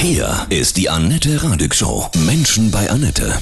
Hier ist die Annette Radig Show. Menschen bei Annette.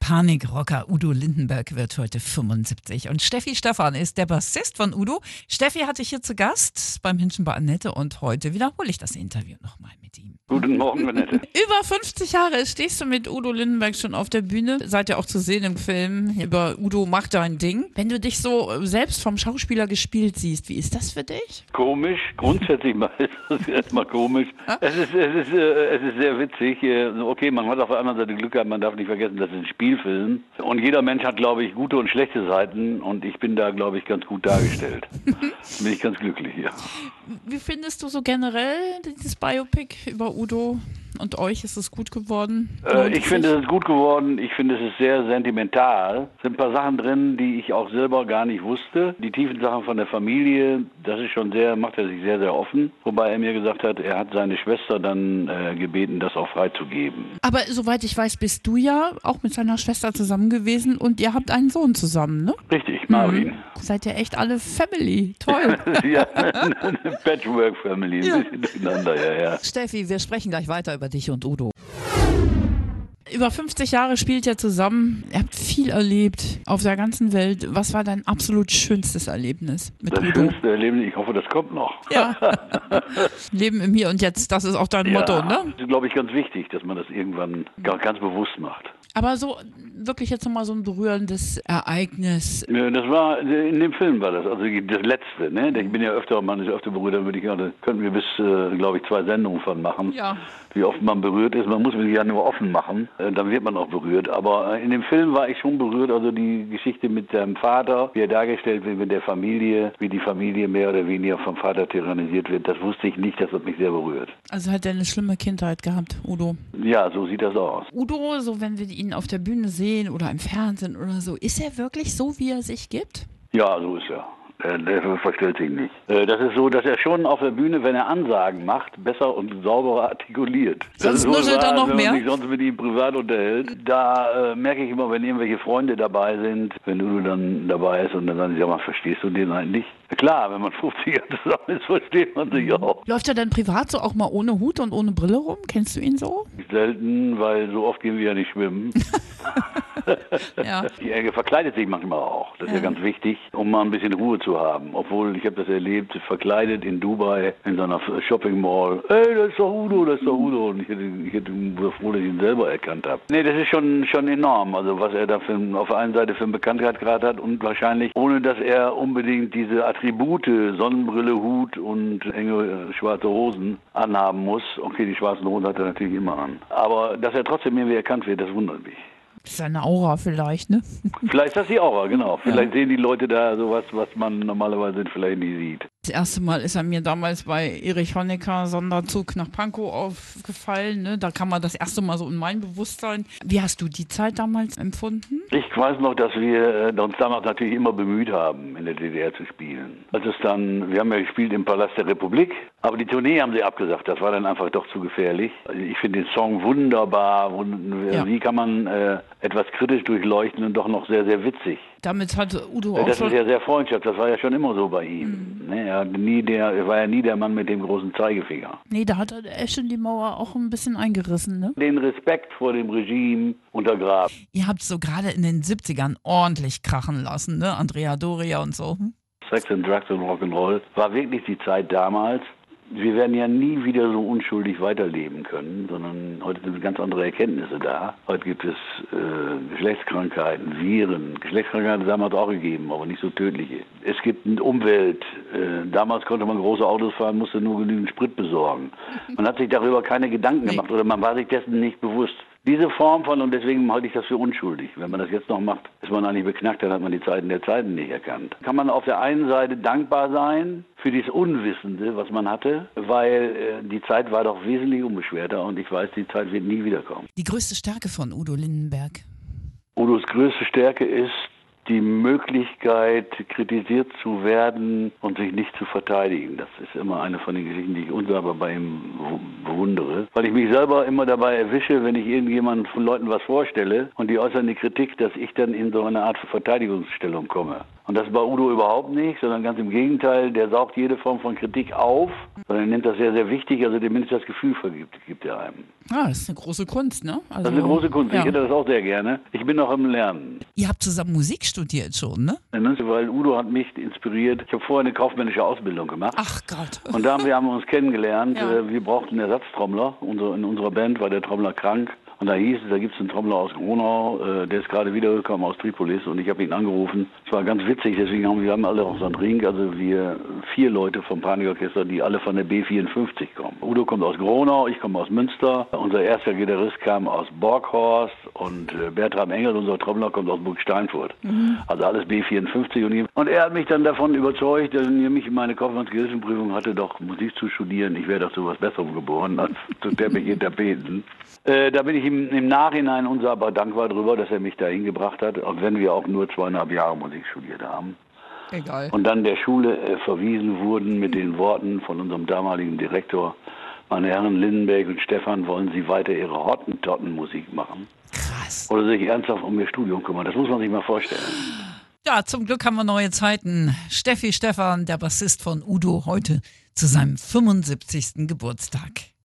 Panikrocker Udo Lindenberg wird heute 75 und Steffi Stefan ist der Bassist von Udo. Steffi hatte ich hier zu Gast beim Menschen bei Annette und heute wiederhole ich das Interview nochmal mit ihm. Guten Morgen, Annette. Über 50 Jahre stehst du mit Udo Lindenberg schon auf der Bühne. Seid ihr auch zu sehen im Film über Udo macht dein Ding. Wenn du dich so selbst vom Schauspieler gespielt siehst, wie ist das für dich? Komisch, grundsätzlich mal ist es erstmal komisch. Es ist, es, ist, äh, es ist sehr witzig. Äh, Okay, man hat auf der anderen Seite Glück gehabt, man darf nicht vergessen, das ist ein Spielfilm. Und jeder Mensch hat, glaube ich, gute und schlechte Seiten und ich bin da, glaube ich, ganz gut dargestellt. bin ich ganz glücklich hier. Wie findest du so generell dieses Biopic über Udo und euch? Ist es gut geworden? Äh, ich finde, es ist gut geworden. Ich finde, es ist sehr sentimental. Es sind ein paar Sachen drin, die ich auch selber gar nicht wusste. Die tiefen Sachen von der Familie, das ist schon sehr, macht er sich sehr, sehr offen. Wobei er mir gesagt hat, er hat seine Schwester dann äh, gebeten, das auch freizugeben. Aber soweit ich weiß, bist du ja auch mit seiner Schwester zusammen gewesen und ihr habt einen Sohn zusammen, ne? Richtig, Marvin. Seid ihr echt alle Family. Toll. ja, eine Patchwork-Family, Ja. ein bisschen durcheinander, ja, ja. Steffi, wir sprechen gleich weiter über dich und Udo. Über 50 Jahre spielt ihr zusammen. Ihr habt viel erlebt auf der ganzen Welt. Was war dein absolut schönstes Erlebnis mit Das Udo? schönste Erlebnis, ich hoffe, das kommt noch. Ja. Leben im Hier und Jetzt, das ist auch dein Motto, ne? Das ist, glaube ich, ganz wichtig, dass man das irgendwann ga- ganz bewusst macht. Aber so wirklich jetzt nochmal so ein berührendes Ereignis. Ja, Das war, in dem Film war das, also das letzte, ne? Ich bin ja öfter, man ist öfter berührt, da würde ich gerne, könnten wir bis, äh, glaube ich, zwei Sendungen von machen. Ja. Wie oft man berührt ist, man muss sich ja nur offen machen, äh, dann wird man auch berührt. Aber äh, in dem Film war ich schon berührt, also die Geschichte mit seinem Vater, wie er dargestellt wird mit der Familie, wie die Familie mehr oder weniger vom Vater tyrannisiert wird, das wusste ich nicht, das hat mich sehr berührt. Also hat er eine schlimme Kindheit gehabt, Udo. Ja, so sieht das aus. Udo, so wenn wir ihn auf der Bühne sehen oder im Fernsehen oder so, ist er wirklich so, wie er sich gibt? Ja, so ist er. Der, der verstellt sich nicht. Äh, Das ist so, dass er schon auf der Bühne, wenn er Ansagen macht, besser und sauberer artikuliert. Das Sonst nuschelt er wahr, noch wenn mehr? man sich sonst mit ihm privat unterhält. Da äh, merke ich immer, wenn irgendwelche Freunde dabei sind, wenn Udo dann dabei ist und dann sagen sie, ja, mal, verstehst du den eigentlich? Klar, wenn man 50 Jahre zusammen ist, versteht man sich auch. Läuft er denn privat so auch mal ohne Hut und ohne Brille rum? Kennst du ihn so? Selten, weil so oft gehen wir ja nicht schwimmen. Ja. Er verkleidet sich manchmal auch. Das ist ja ganz wichtig, um mal ein bisschen Ruhe zu haben. Obwohl, ich habe das erlebt, verkleidet in Dubai in so einer Shopping Mall. Ey, das ist doch Udo, das ist doch Udo. Und ich hätte, ich hätte froh, dass ich ihn selber erkannt habe. Nee, das ist schon, schon enorm. Also was er da für, auf der einen Seite für einen Bekanntheitsgrad hat und wahrscheinlich, ohne dass er unbedingt diese Attribute, Sonnenbrille, Hut und enge äh, schwarze Hosen anhaben muss. Okay, die schwarzen Hosen hat er natürlich immer an. Aber dass er trotzdem irgendwie erkannt wird, das wundert mich. Seine Aura vielleicht, ne? Vielleicht ist das die Aura, genau. Vielleicht sehen die Leute da sowas, was man normalerweise vielleicht nie sieht. Das erste Mal ist er mir damals bei Erich Honecker Sonderzug nach Pankow aufgefallen. Ne? Da kam er das erste Mal so in mein Bewusstsein. Wie hast du die Zeit damals empfunden? Ich weiß noch, dass wir äh, uns damals natürlich immer bemüht haben, in der DDR zu spielen. Als es dann, wir haben ja gespielt im Palast der Republik, aber die Tournee haben sie abgesagt. Das war dann einfach doch zu gefährlich. Also ich finde den Song wunderbar. Wund- Ja. Wie kann man äh, etwas kritisch durchleuchten und doch noch sehr, sehr witzig? Damit hat Udo auch Das ist ja sehr Freundschaft. Das war ja schon immer so bei ihm. Ne, er, nie der, er war ja nie der Mann mit dem großen Zeigefinger. Nee, da hat er schon die Mauer auch ein bisschen eingerissen, ne? Den Respekt vor dem Regime untergraben. Ihr habt so gerade in den 70ern ordentlich krachen lassen, ne? Andrea Doria und so. Hm? Sex and Drugs und Rock'n'Roll war wirklich die Zeit damals. Wir werden ja nie wieder so unschuldig weiterleben können, sondern heute sind ganz andere Erkenntnisse da. Heute gibt es äh, Geschlechtskrankheiten, Viren. Geschlechtskrankheiten hat es damals auch gegeben, aber nicht so tödliche. Es gibt eine Umwelt. Äh, damals konnte man große Autos fahren, musste nur genügend Sprit besorgen. Man hat sich darüber keine Gedanken gemacht oder man war sich dessen nicht bewusst. Diese Form von, und deswegen halte ich das für unschuldig. Wenn man das jetzt noch macht, ist man eigentlich beknackt, dann hat man die Zeiten der Zeiten nicht erkannt. Kann man auf der einen Seite dankbar sein für dieses Unwissende, was man hatte, weil äh, die Zeit war doch wesentlich unbeschwerter und ich weiß, die Zeit wird nie wiederkommen. Die größte Stärke von Udo Lindenberg. Udos größte Stärke ist die Möglichkeit, kritisiert zu werden und sich nicht zu verteidigen. Das ist immer eine von den Geschichten, die ich unsagbar bei ihm bewundere. Weil ich mich selber immer dabei erwische, wenn ich irgendjemandem von Leuten was vorstelle und die äußern die Kritik, dass ich dann in so eine Art Verteidigungsstellung komme. Und das bei Udo überhaupt nicht, sondern ganz im Gegenteil, der saugt jede Form von Kritik auf, sondern er nimmt das sehr, sehr wichtig, also dem das Gefühl vergibt, gibt er einem. Ah, das ist eine große Kunst, ne? Also, Das ist eine große Kunst, ja. ich hätte das auch sehr gerne. Ich bin noch am Lernen. Ihr habt zusammen Musik studiert schon, ne? Weil Udo hat mich inspiriert. Ich habe vorher eine kaufmännische Ausbildung gemacht. Ach Gott. Und da haben wir, haben wir uns kennengelernt. Ja. Äh, Wir brauchten einen Ersatztrommler. In unserer Band war der Trommler krank. Und da hieß es, da gibt es einen Trommler aus Gronau, äh, der ist gerade wiedergekommen aus Tripolis und ich habe ihn angerufen. Es war ganz witzig, deswegen haben wir haben alle auch so einen Ring, also wir vier Leute vom Panikorchester, die alle von der B54 kommen. Udo kommt aus Gronau, ich komme aus Münster, unser erster Gitarrist kam aus Borghorst und äh, Bertram Engel, unser Trommler, kommt aus Burg Steinfurt. Also alles B54 und, ihm- und er hat mich dann davon überzeugt, dass er mich in meine Kaufmannsgewissenprüfung hatte, doch Musik zu studieren. Ich wäre doch zu was Besserem geboren als zu Teppichintapeten. Äh, da bin ich ihm im Nachhinein unsagbar dankbar drüber, dass er mich dahin gebracht hat, auch wenn wir auch nur zweieinhalb Jahre Musik studiert haben. Egal. Und dann der Schule äh, verwiesen wurden mit den Worten von unserem damaligen Direktor, meine Herren Lindenberg und Stefan, wollen Sie weiter Ihre Hottentottenmusik machen? Krass. Oder sich ernsthaft um Ihr Studium kümmern? Das muss man sich mal vorstellen. Ja, zum Glück haben wir neue Zeiten. Steffi Stefan, der Bassist von Udo, heute zu seinem 75. Geburtstag.